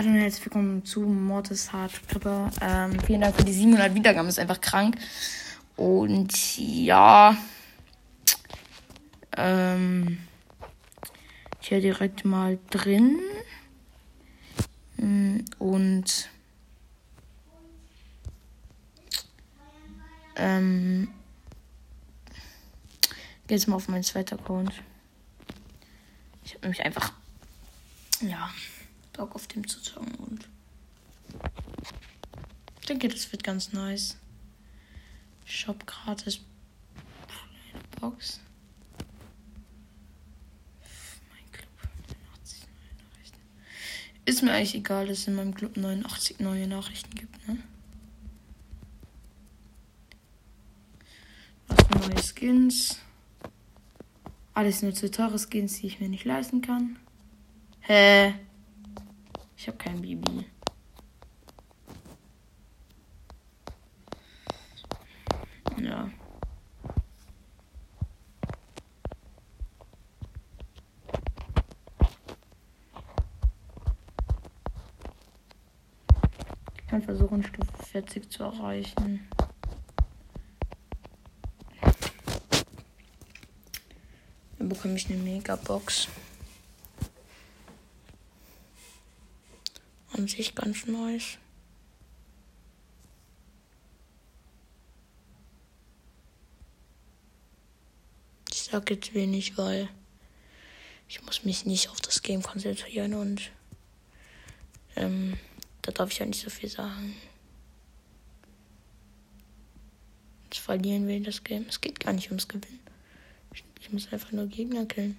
Hallo und herzlich willkommen zu Mortis Hard Clipper. Ähm, vielen Dank für die 700 Wiedergaben, ist einfach krank. Und ja, ähm, hier direkt mal drin. Mm, Und ähm, jetzt mal auf meinen zweiten Account. Ich habe nämlich einfach, ja, Bock auf dem zu zocken und ich denke, das wird ganz nice. Shop gratis. Kleine Box. Mein Club. 89 neue Nachrichten. Ist mir eigentlich egal, dass es in meinem Club 89 neue Nachrichten gibt, ne? Was für neue Skins. Alles nur zu teure Skins, die ich mir nicht leisten kann. Hä? Ich habe kein Bibi. Ja. Ich kann versuchen, Stufe 40 zu erreichen. Dann bekomme ich eine Megabox. An sich ganz nice. Ich sag jetzt wenig, weil ich muss mich nicht auf das Game konzentrieren und ähm, da darf ich ja nicht so viel sagen. Jetzt verlieren wir das Game. Es geht gar nicht ums Gewinnen. Ich, ich muss einfach nur Gegner killen.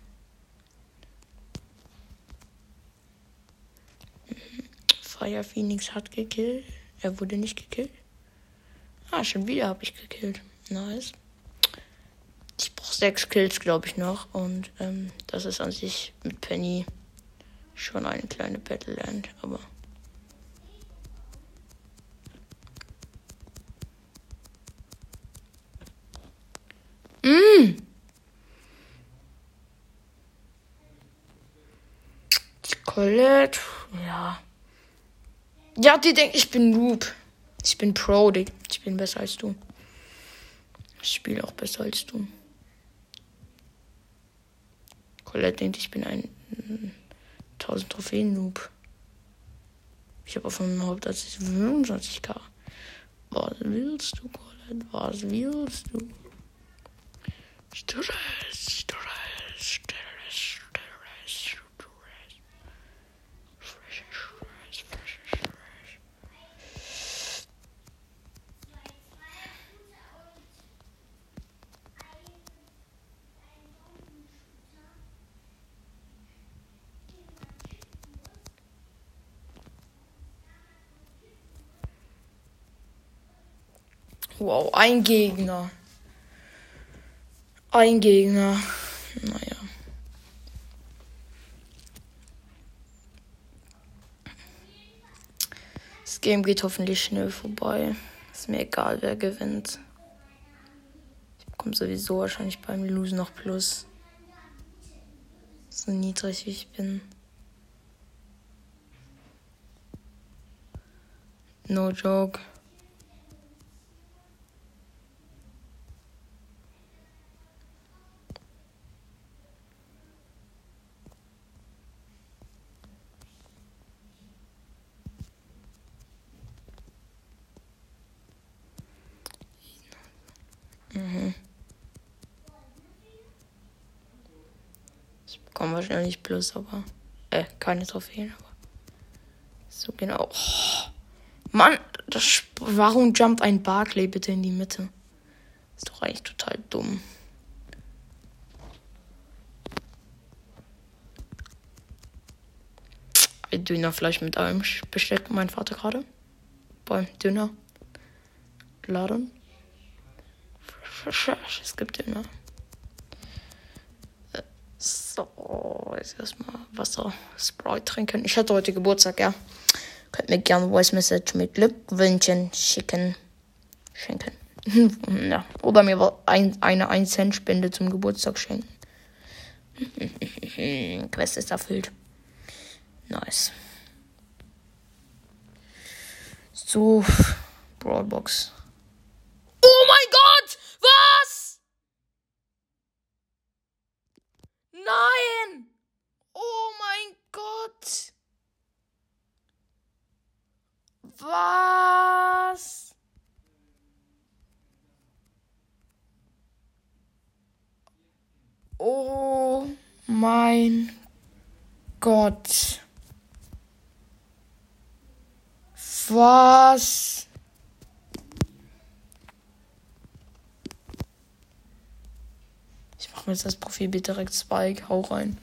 Fire Phoenix hat gekillt. Er wurde nicht gekillt. Ah, schon wieder habe ich gekillt. Nice. Ich brauche sechs Kills, glaube ich, noch. Und ähm, das ist an sich mit Penny schon eine kleine Battleland. Aber Mm. Die Colette, ja. Ja, die denkt, ich bin Noob. Ich bin Pro, Dick. Ich bin besser als du. Ich spiele auch besser als du. Colette denkt, ich bin ein mm, 1000 Trophäen-Noob. Ich habe auf meinem Hauptsatz 25k. Was willst du, Colette? Was willst du? Wow, ein Gegner. Ein Gegner. Naja. Das Game geht hoffentlich schnell vorbei. Ist mir egal, wer gewinnt. Ich bekomme sowieso wahrscheinlich beim Losen noch Plus. So niedrig wie ich bin. No joke. Bekomme wahrscheinlich Plus, aber. Äh, keine Trophäen, aber. So genau. Oh, Mann, das, warum jumpt ein Barclay bitte in die Mitte? Ist doch eigentlich total dumm. Dönerfleisch mit allem bestellt mein Vater gerade. Beim Döner. Laden. Es gibt Döner. So, jetzt erstmal Wasser, Sprite trinken. Ich hatte heute Geburtstag, ja. Könnt mir gerne Voice Message mit Glückwünschen schicken. Schenken. ja. Oder mir ein, eine 1 Cent Spende zum Geburtstag schenken. Quest ist erfüllt. Nice. So, Brawlbox. Oh mein Gott! Was? Nein! Oh mein Gott! Was? Oh mein Gott. Was? Ich mache mir jetzt das Profilbild direkt Spike. Hau rein.